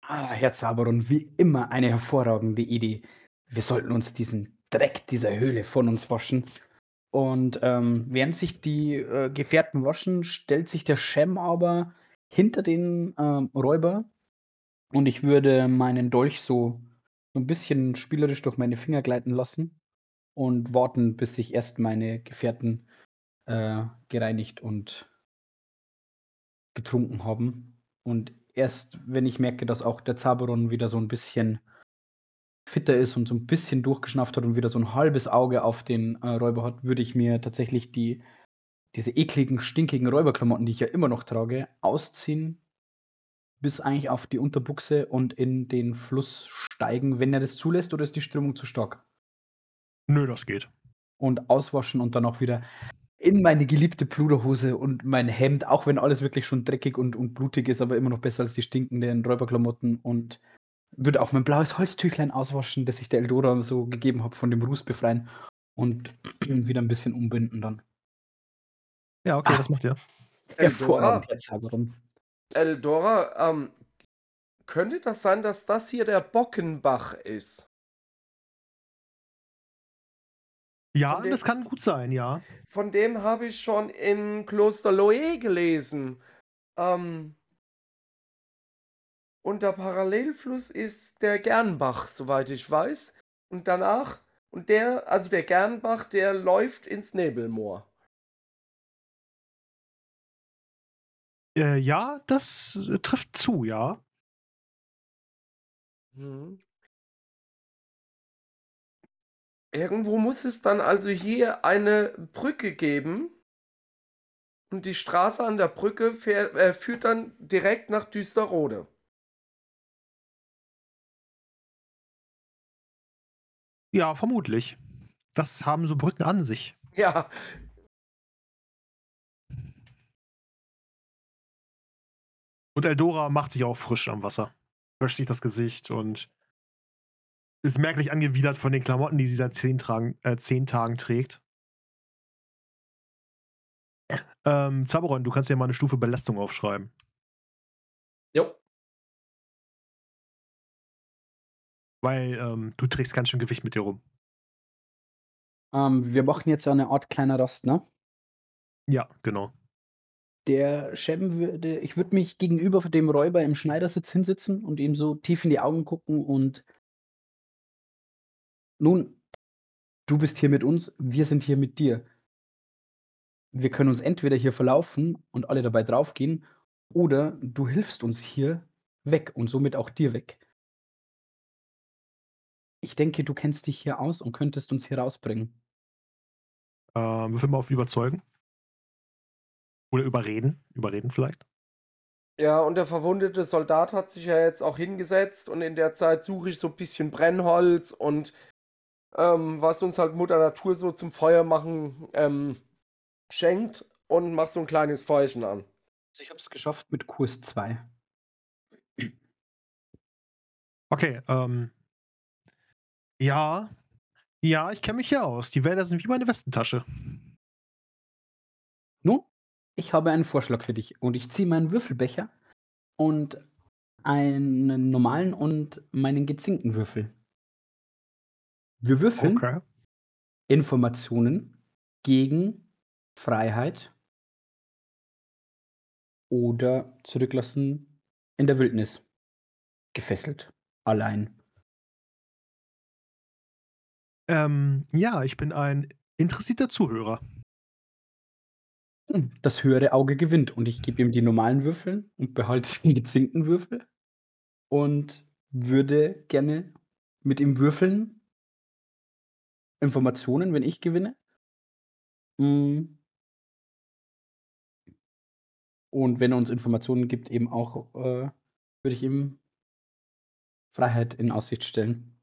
Ah, Herr Zaberon, wie immer eine hervorragende Idee. Wir sollten uns diesen Dreck dieser Höhle von uns waschen. Und ähm, während sich die äh, Gefährten waschen, stellt sich der Shem aber hinter den ähm, Räuber und ich würde meinen Dolch so, so ein bisschen spielerisch durch meine Finger gleiten lassen und warten, bis sich erst meine Gefährten äh, gereinigt und getrunken haben. Und erst, wenn ich merke, dass auch der Zaberon wieder so ein bisschen fitter ist und so ein bisschen durchgeschnauft hat und wieder so ein halbes Auge auf den äh, Räuber hat, würde ich mir tatsächlich die, diese ekligen, stinkigen Räuberklamotten, die ich ja immer noch trage, ausziehen, bis eigentlich auf die Unterbuchse und in den Fluss steigen, wenn er das zulässt, oder ist die Strömung zu stark? Nö, das geht. Und auswaschen und dann auch wieder in meine geliebte Pluderhose und mein Hemd, auch wenn alles wirklich schon dreckig und, und blutig ist, aber immer noch besser als die stinkenden Räuberklamotten und würde auch mein blaues Holztüchlein auswaschen, das ich der Eldora so gegeben habe, von dem Ruß befreien und wieder ein bisschen umbinden dann. Ja, okay, Ah. das macht ihr. Eldora. Eldora, ähm, könnte das sein, dass das hier der Bockenbach ist? Ja, dem- das kann gut sein, ja. Von dem habe ich schon in Kloster Loe gelesen. Ähm, und der Parallelfluss ist der Gernbach, soweit ich weiß. Und danach, und der, also der Gernbach, der läuft ins Nebelmoor. Äh, ja, das trifft zu, ja. Mhm. Irgendwo muss es dann also hier eine Brücke geben. Und die Straße an der Brücke fähr, äh, führt dann direkt nach Düsterrode. Ja, vermutlich. Das haben so Brücken an sich. Ja, Und Eldora macht sich auch frisch am Wasser. Wäscht sich das Gesicht und ist merklich angewidert von den Klamotten, die sie seit zehn, Tragen, äh, zehn Tagen trägt. Ähm, Zaberon, du kannst ja mal eine Stufe Belastung aufschreiben. Jo. Weil ähm, du trägst ganz schön Gewicht mit dir rum. Ähm, wir machen jetzt eine Art kleiner Rast, ne? Ja, genau. Der Shem würde, ich würde mich gegenüber dem Räuber im Schneidersitz hinsetzen und ihm so tief in die Augen gucken und nun, du bist hier mit uns, wir sind hier mit dir. Wir können uns entweder hier verlaufen und alle dabei draufgehen, oder du hilfst uns hier weg und somit auch dir weg. Ich denke, du kennst dich hier aus und könntest uns hier rausbringen. Ähm, würfel mal auf Überzeugen. Oder überreden. Überreden vielleicht. Ja, und der verwundete Soldat hat sich ja jetzt auch hingesetzt und in der Zeit suche ich so ein bisschen Brennholz und ähm, was uns halt Mutter Natur so zum Feuer machen ähm, schenkt und mach so ein kleines Feuerchen an. Also ich habe es geschafft mit Kurs 2. Okay, ähm. Ja. Ja, ich kenne mich hier aus. Die Wälder sind wie meine Westentasche. Nun, ich habe einen Vorschlag für dich und ich ziehe meinen Würfelbecher und einen normalen und meinen gezinkten Würfel. Wir würfeln Okay. Informationen gegen Freiheit oder zurücklassen in der Wildnis. Gefesselt. Allein. Ähm, ja, ich bin ein interessierter Zuhörer. Hm, Das höhere Auge gewinnt und ich gebe ihm die normalen Würfel und behalte den gezinkten Würfel und würde gerne mit ihm würfeln. Informationen, wenn ich gewinne. Mm. Und wenn er uns Informationen gibt, eben auch, äh, würde ich ihm Freiheit in Aussicht stellen.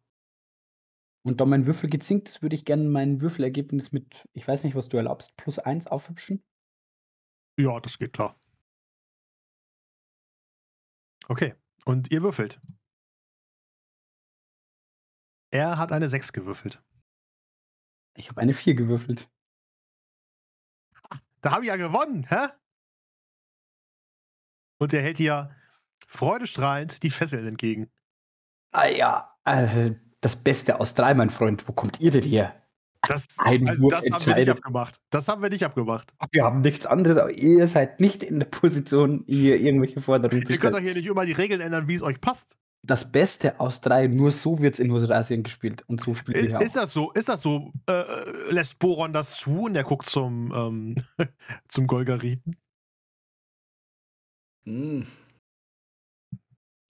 Und da mein Würfel gezinkt ist, würde ich gerne mein Würfelergebnis mit, ich weiß nicht, was du erlaubst, plus 1 aufhübschen. Ja, das geht klar. Okay. Und ihr würfelt. Er hat eine 6 gewürfelt. Ich habe eine 4 gewürfelt. Da habe ich ja gewonnen, hä? Und er hält dir freudestrahlend die Fesseln entgegen. Ah ja, äh, das Beste aus drei, mein Freund. Wo kommt ihr denn her? Das, Ein also das haben wir nicht abgemacht. Das haben wir nicht abgemacht. Wir haben nichts anderes, aber ihr seid nicht in der Position, hier irgendwelche Forderungen zu Ihr könnt doch stellen. hier nicht immer die Regeln ändern, wie es euch passt. Das Beste aus drei, nur so wird es in Nosrasien gespielt. Und so wir Ist auch. das so? Ist das so? Äh, äh, lässt Boron das zu und er guckt zum, ähm, zum Golgariten? Hm.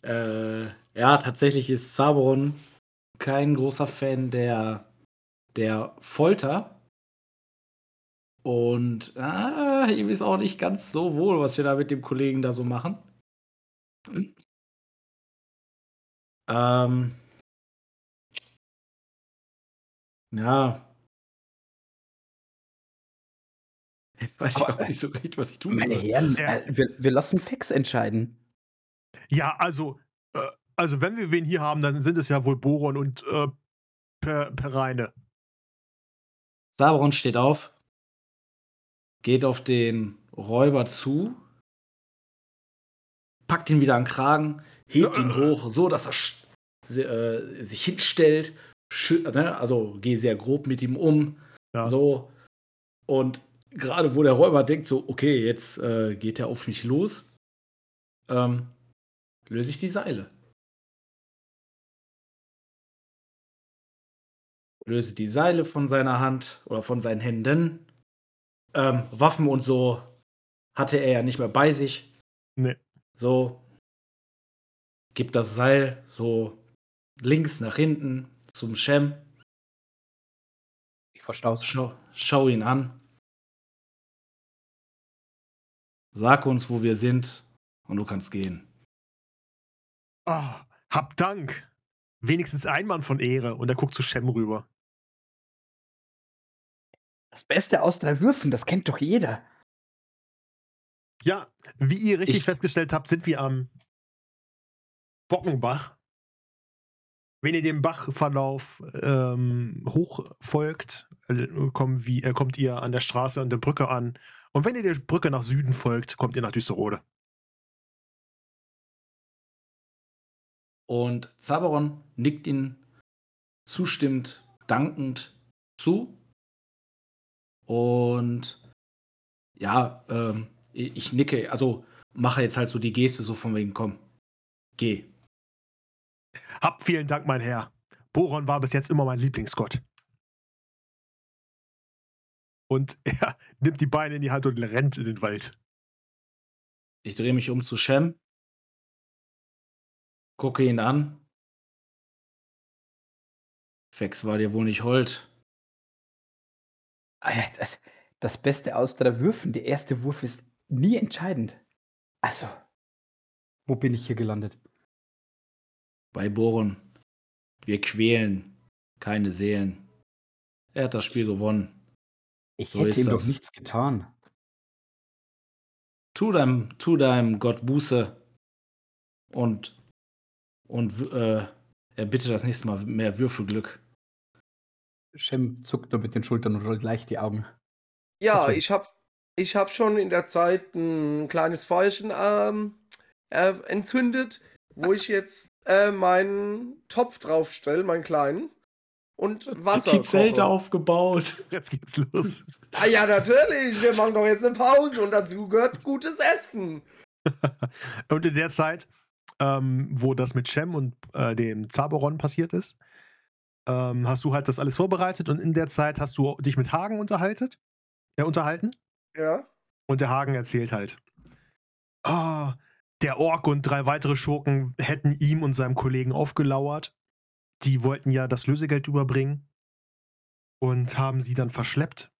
Äh, ja, tatsächlich ist Saberon kein großer Fan der, der Folter. Und ah, ihm ist auch nicht ganz so wohl, was wir da mit dem Kollegen da so machen. Ähm, ja. Jetzt weiß ich Aber, auch nicht so recht, was ich tun Meine soll. Herren, Ja. äh, wir, wir lassen Fex entscheiden. Ja, also, äh, also wenn wir wen hier haben, dann sind es ja wohl Boron und äh, per, Pereine. Saberon steht auf, geht auf den Räuber zu, packt ihn wieder an den Kragen, hebt ihn hoch, so dass er äh, sich hinstellt, ne? also gehe sehr grob mit ihm um, ja. so. Und gerade wo der Räuber denkt, so, okay, jetzt äh, geht er auf mich los, ähm, löse ich die Seile. Löse die Seile von seiner Hand oder von seinen Händen. Ähm, Waffen und so hatte er ja nicht mehr bei sich. Nee. So, gibt das Seil so links nach hinten zum Shem. Ich verstaue schau, schau ihn an. Sag uns, wo wir sind und du kannst gehen. Oh, hab Dank. Wenigstens ein Mann von Ehre und er guckt zu Shem rüber. Das Beste aus drei Würfen, das kennt doch jeder. Ja, wie ihr richtig ich festgestellt habt, sind wir am Bockenbach. Wenn ihr dem Bachverlauf ähm, hochfolgt, äh, kommt, wie, äh, kommt ihr an der Straße an der Brücke an. Und wenn ihr der Brücke nach Süden folgt, kommt ihr nach Düsterode. Und Zaberon nickt ihn zustimmend, dankend zu. Und ja, ähm, ich nicke, also mache jetzt halt so die Geste so von wegen, komm, geh. Hab vielen Dank, mein Herr. Boron war bis jetzt immer mein Lieblingsgott. Und er nimmt die Beine in die Hand und rennt in den Wald. Ich drehe mich um zu Shem, gucke ihn an. Fex war dir wohl nicht hold. Ah das Beste aus drei Würfen, der erste Wurf ist nie entscheidend. Also, wo bin ich hier gelandet? bei Boron. Wir quälen keine Seelen. Er hat das Spiel gewonnen. Ich so hätte ihm das. doch nichts getan. Tu deinem, tu deinem Gott Buße und, und äh, er bitte das nächste Mal mehr Würfelglück. Shem zuckt nur mit den Schultern und rollt leicht die Augen. Ja, ich habe ich hab schon in der Zeit ein kleines Feuerchen ähm, äh, entzündet, wo ich jetzt äh, meinen Topf draufstelle, meinen kleinen. Und Wasser. Die Zelte aufgebaut. Jetzt geht's los. Ah ja, natürlich. Wir machen doch jetzt eine Pause und dazu gehört gutes Essen. und in der Zeit, ähm, wo das mit Shem und äh, dem Zaboron passiert ist, ähm, hast du halt das alles vorbereitet und in der Zeit hast du dich mit Hagen unterhalten. Ja, unterhalten. Ja. Und der Hagen erzählt halt. Ah, oh, der Ork und drei weitere Schurken hätten ihm und seinem Kollegen aufgelauert. Die wollten ja das Lösegeld überbringen und haben sie dann verschleppt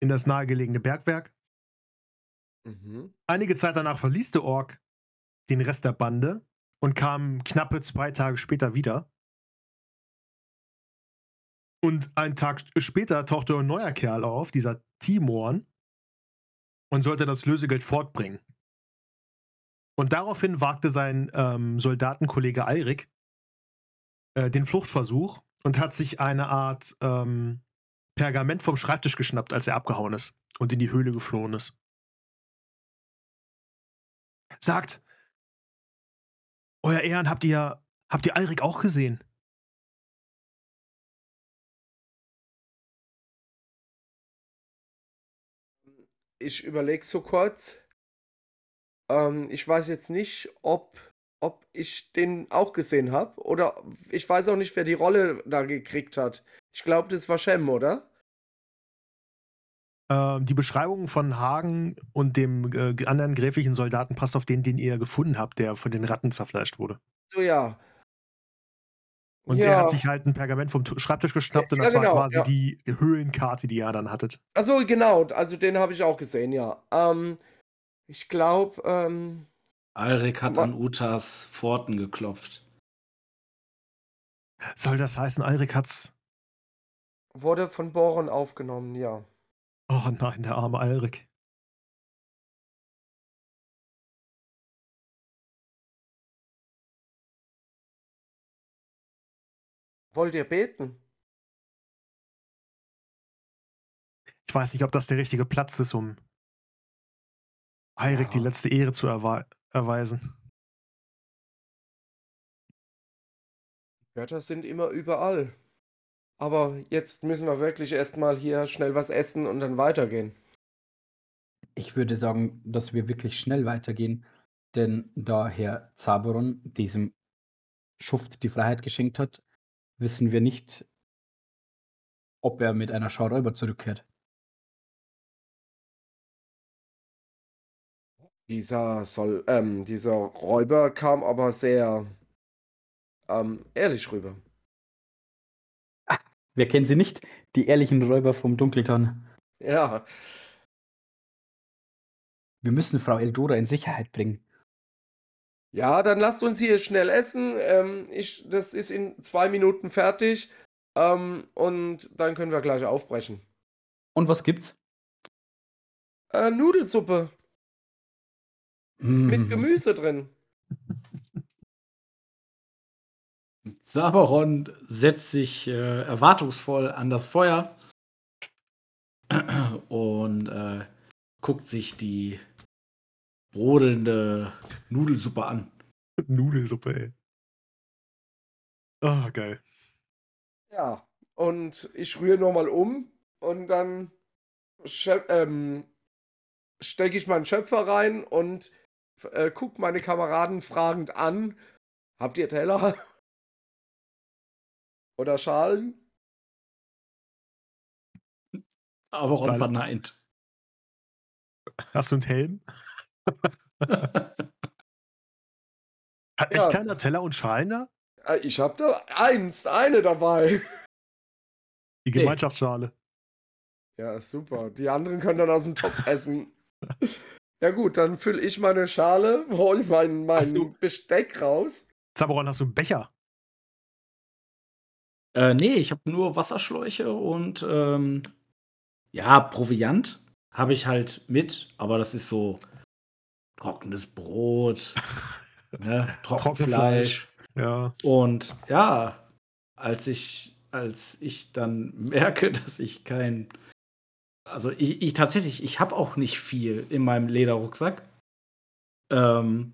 in das nahegelegene Bergwerk. Mhm. Einige Zeit danach verließ der Ork den Rest der Bande und kam knappe zwei Tage später wieder. Und einen Tag später tauchte ein neuer Kerl auf, dieser Timorn, und sollte das Lösegeld fortbringen. Und daraufhin wagte sein ähm, Soldatenkollege Eirik äh, den Fluchtversuch und hat sich eine Art ähm, Pergament vom Schreibtisch geschnappt, als er abgehauen ist und in die Höhle geflohen ist. Sagt, Euer Ehren, habt ihr, habt ihr Eirik auch gesehen? Ich überlege so kurz. Ähm, ich weiß jetzt nicht, ob, ob ich den auch gesehen habe. Oder ich weiß auch nicht, wer die Rolle da gekriegt hat. Ich glaube, das war Shem, oder? Ähm, die Beschreibung von Hagen und dem äh, anderen gräflichen Soldaten passt auf den, den ihr gefunden habt, der von den Ratten zerfleischt wurde. So, ja. Und ja. der hat sich halt ein Pergament vom Schreibtisch geschnappt und das genau, war quasi ja. die Höhlenkarte, die ihr dann hattet. Achso, genau. Also den habe ich auch gesehen, ja. Ähm, ich glaube, ähm, Alrik hat an Utas Pforten geklopft. Soll das heißen, Alrik hat's. Wurde von Boron aufgenommen, ja. Oh nein, der arme Alrik. Wollt ihr beten? Ich weiß nicht, ob das der richtige Platz ist, um Eirik die Ja. letzte Ehre zu erwei erweisen. Götter sind immer überall. Aber jetzt müssen wir wirklich erstmal hier schnell was essen und dann weitergehen. Ich würde sagen, dass wir wirklich schnell weitergehen, denn da Herr Zaberon diesem Schuft die Freiheit geschenkt hat, wissen wir nicht, ob er mit einer Schar Räuber zurückkehrt. Dieser soll, ähm, dieser Räuber kam aber sehr ähm, ehrlich rüber. Wer kennt sie nicht? Die ehrlichen Räuber vom Dunkelton. Ja, Wir müssen Frau Eldora in Sicherheit bringen. Ja, dann lasst uns hier schnell essen. Ähm, ich, das ist in zwei Minuten fertig. Ähm, und dann können wir gleich aufbrechen. Und was gibt's? Äh, Nudelsuppe mit Mm. Gemüse drin. Sabaron setzt sich äh, erwartungsvoll an das Feuer und äh, guckt sich die brodelnde Nudelsuppe an. Nudelsuppe, ey. Ah, geil. Ja, und ich rühre nochmal um und dann ähm, stecke ich meinen Schöpfer rein und äh, guck meine Kameraden fragend an. Habt ihr Teller? Oder Schalen? Aber Ron verneint. Hast du einen Helm? Hat Ja. echt keiner Teller und Schalen da? Äh, ich hab da eins, eine dabei. Die. Gemeinschaftsschale. Ja, super. Die anderen können dann aus dem Topf essen. Ja gut, dann fülle ich meine Schale, hol mein, mein du- Besteck raus. Zaberon, hast du einen Becher? Äh, nee, ich habe nur Wasserschläuche und ähm, ja, Proviant habe ich halt mit, aber das ist so trockenes Brot, ne, Trockenfleisch. Ja. Und ja, als ich, als ich dann merke, dass ich kein, also ich, ich tatsächlich, ich habe auch nicht viel in meinem Lederrucksack. Ähm,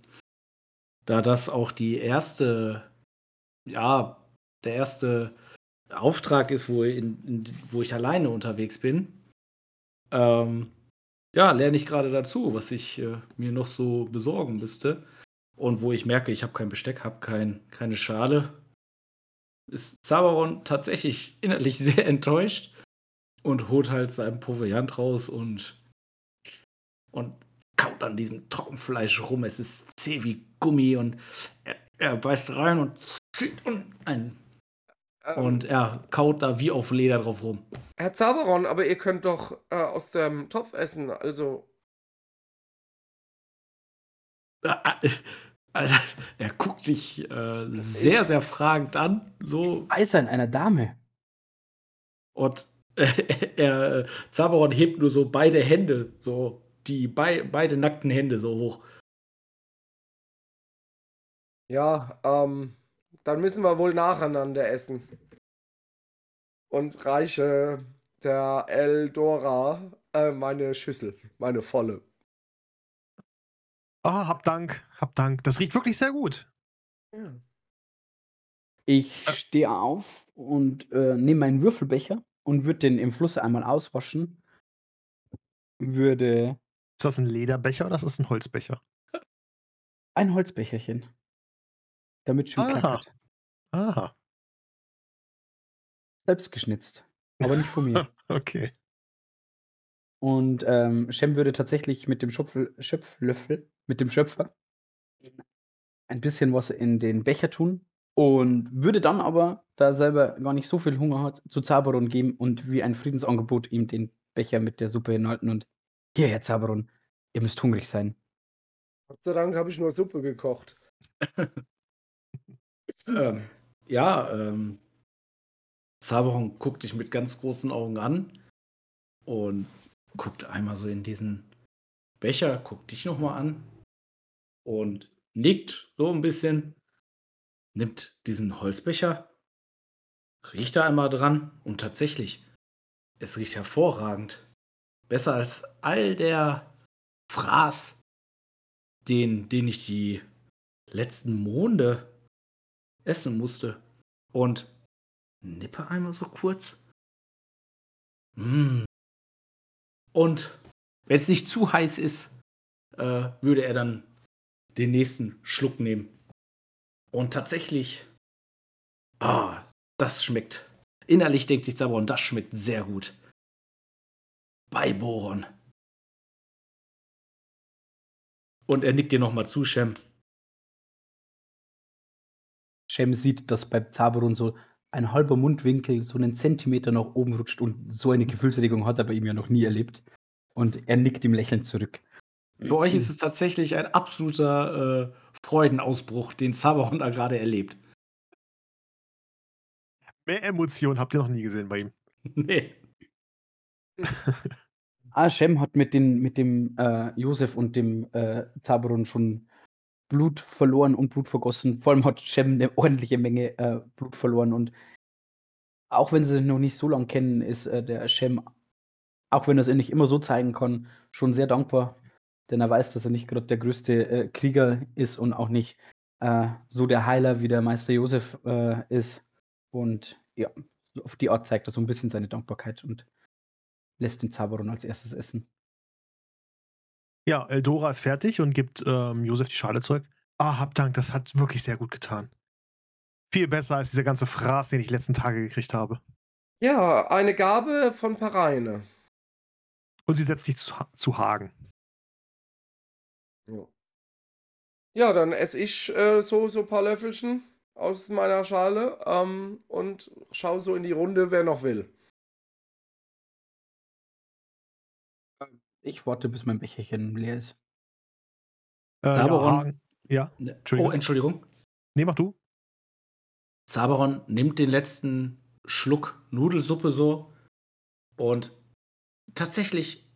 da das auch die erste, ja, der erste Auftrag ist, wo, in, in, wo ich alleine unterwegs bin, ähm, ja, lerne ich gerade dazu, was ich äh, mir noch so besorgen müsste. Und wo ich merke, ich habe kein Besteck, habe kein, keine Schale, ist Zabaron tatsächlich innerlich sehr enttäuscht und holt halt seinen Proviant raus und, und kaut an diesem Trockenfleisch rum. Es ist zäh wie Gummi und er, er beißt rein und zieht und, ein, und er kaut da wie auf Leder drauf rum. Herr Zaberon, aber ihr könnt doch äh, aus dem Topf essen. Also, ah, Alter, er guckt dich äh, sehr, sehr fragend an. So Eisern einer Dame. Und er, Zabaron hebt nur so beide Hände, so die bei, beide nackten Hände so hoch. ja, ähm, dann müssen wir wohl nacheinander essen. Und reiche der Eldora äh, meine Schüssel, meine volle. Ah, hab Dank, hab Dank. Das riecht wirklich sehr gut. Ja. Ich stehe auf und äh, nehme meinen Würfelbecher und würde den im Fluss einmal auswaschen. Würde Ist das ein Lederbecher oder ist das ein Holzbecher? ein Holzbecherchen. Damit schön Aha. klackert. Aha, Selbst geschnitzt. Aber nicht von mir. okay. Und ähm, Shem würde tatsächlich mit dem Schöpfel, Schöpflöffel, mit dem Schöpfer, ein bisschen was in den Becher tun und würde dann aber, da er selber gar nicht so viel Hunger hat, zu Zaberon gehen und wie ein Friedensangebot ihm den Becher mit der Suppe hinhalten und hier, Herr Zaberon, ihr müsst hungrig sein. Gott sei Dank habe ich nur Suppe gekocht. Ähm, ja, ähm, Zabaron guckt dich mit ganz großen Augen an und guckt einmal so in diesen Becher, guckt dich nochmal an und nickt so ein bisschen, nimmt diesen Holzbecher, riecht da einmal dran und tatsächlich, es riecht hervorragend. besser als all der Fraß, den, den ich die letzten Monde essen musste. Und nippe einmal so kurz. Mm. Und wenn es nicht zu heiß ist, äh, würde er dann den nächsten Schluck nehmen. Und tatsächlich, ah, das schmeckt. Innerlich denkt sich Zaboron, das schmeckt sehr gut. Bei Boron. Und er nickt dir nochmal zu, Shem. Shem sieht, dass bei Zaboron so ein halber Mundwinkel so einen Zentimeter nach oben rutscht und so eine Gefühlsregung hat er bei ihm ja noch nie erlebt. Und er nickt ihm lächelnd zurück. Für euch ist es tatsächlich ein absoluter äh, Freudenausbruch, den Zabaron da gerade erlebt. Mehr Emotionen habt ihr noch nie gesehen bei ihm. nee. ah, Shem hat mit, den, mit dem äh, Josef und dem äh, Zabaron schon Blut verloren und Blut vergossen. Vor allem hat Shem eine ordentliche Menge äh, Blut verloren und auch wenn sie sich noch nicht so lange kennen, ist äh, der Shem, auch wenn er es nicht immer so zeigen kann, schon sehr dankbar, denn er weiß, dass er nicht gerade der größte äh, Krieger ist und auch nicht äh, so der Heiler wie der Meister Josef äh, ist. Und ja, auf die Art zeigt er so ein bisschen seine Dankbarkeit und lässt den Zaberon als erstes essen. Ja, Eldora ist fertig und gibt ähm, Josef die Schale zurück. Ah, hab Dank, das hat wirklich sehr gut getan. Viel besser als dieser ganze Fraß, den ich letzten Tage gekriegt habe. Ja, eine Gabe von Pareine. Und sie setzt sich zu, zu Hagen. Ja. Ja, dann esse ich äh, so, so ein paar Löffelchen aus meiner Schale ähm, und schaue so in die Runde, wer noch will. Ich warte, bis mein Becherchen leer ist. Äh, ja, Zaberon- Hagen. Ja, Oh, Entschuldigung. Entschuldigung. Nee, mach du. Zaberon nimmt den letzten Schluck Nudelsuppe so und tatsächlich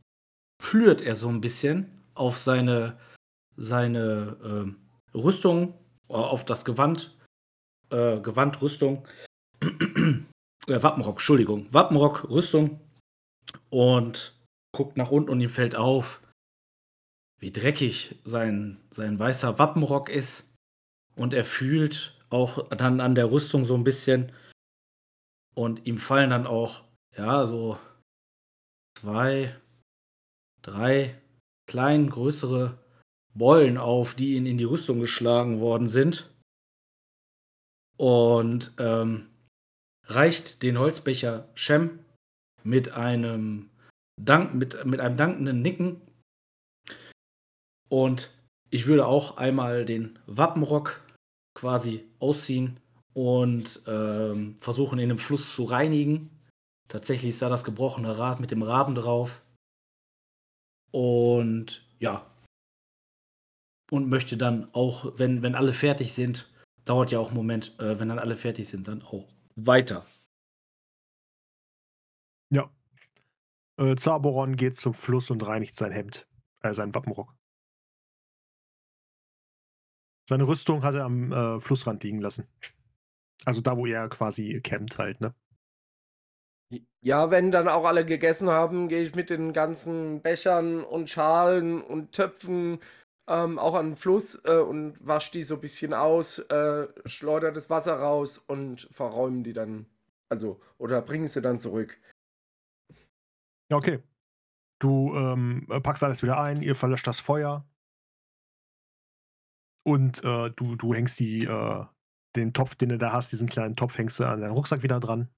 plürt er so ein bisschen auf seine, seine ähm, Rüstung, äh, auf das Gewand, äh, Gewand, Rüstung, äh, Wappenrock, Entschuldigung, Wappenrock, Rüstung und guckt nach unten und ihm fällt auf, wie dreckig sein, sein weißer Wappenrock ist und er fühlt auch dann an der Rüstung so ein bisschen. Und ihm fallen dann auch, ja, so zwei, drei klein größere Beulen auf, die ihn in die Rüstung geschlagen worden sind. Und ähm, reicht den Holzbecher Shem mit einem, Dank, mit, mit einem dankenden Nicken. Und ich würde auch einmal den Wappenrock quasi ausziehen und ähm, versuchen in dem Fluss zu reinigen. Tatsächlich da das gebrochene Rad mit dem Raben drauf. Und ja. Und möchte dann auch, wenn, wenn alle fertig sind, dauert ja auch einen Moment, äh, wenn dann alle fertig sind, dann auch weiter. Ja. Äh, Zaboron geht zum Fluss und reinigt sein Hemd, äh, seinen Wappenrock. Seine Rüstung hat er am äh, Flussrand liegen lassen. Also da, wo er quasi campt halt, ne? Ja, wenn dann auch alle gegessen haben, gehe ich mit den ganzen Bechern und Schalen und Töpfen ähm, auch an den Fluss äh, und wasche die so ein bisschen aus, äh, schleuder das Wasser raus und verräumen die dann. Also, oder bringen sie dann zurück. Ja, okay. Du ähm, packst alles wieder ein, ihr verlöscht das Feuer. Und äh, du, du hängst die, äh, den Topf, den du da hast, diesen kleinen Topf, hängst du an deinen Rucksack wieder dran.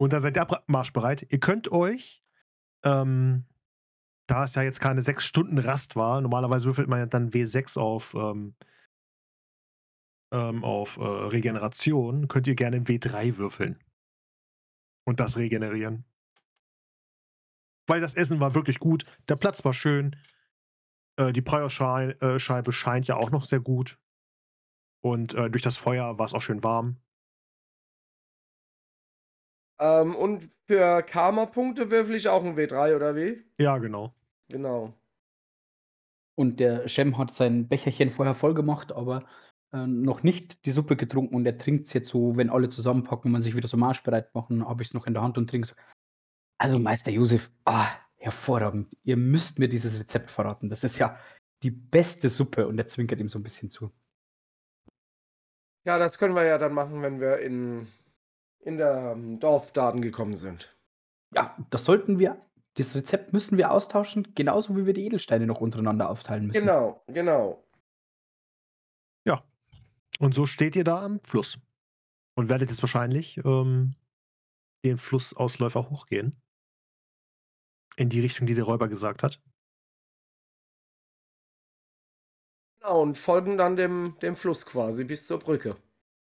Und dann seid ihr abmarschbereit. Ihr könnt euch, ähm, da es ja jetzt keine sechs Stunden Rast war, normalerweise würfelt man ja dann W6 auf, ähm, ähm, auf äh, Regeneration, könnt ihr gerne W3 würfeln. Und das regenerieren. Weil das Essen war wirklich gut, der Platz war schön, äh, die Preisscheibe scheint ja auch noch sehr gut. Und äh, durch das Feuer war es auch schön warm. Ähm, und für Karma-Punkte würfel ich auch ein W3, oder wie? Ja, genau. Genau. Und der Shem hat sein Becherchen vorher voll gemacht, aber äh, noch nicht die Suppe getrunken und er trinkt es jetzt so, wenn alle zusammenpacken und man sich wieder so marschbereit machen, habe ich es noch in der Hand und trinke Also, Meister Josef, ah, hervorragend. Ihr müsst mir dieses Rezept verraten. Das ist ja die beste Suppe und er zwinkert ihm so 'n bisschen zu. Ja, das können wir ja dann machen, wenn wir in in der, ähm, Dorfladen gekommen sind. Ja, das sollten wir das Rezept müssen wir austauschen, genauso wie wir die Edelsteine noch untereinander aufteilen müssen. Genau, genau. Und so steht ihr da am Fluss und werdet jetzt wahrscheinlich, ähm, den Flussausläufer hochgehen. In die Richtung, die der Räuber gesagt hat. Genau, und folgen dann dem dem Fluss quasi bis zur Brücke.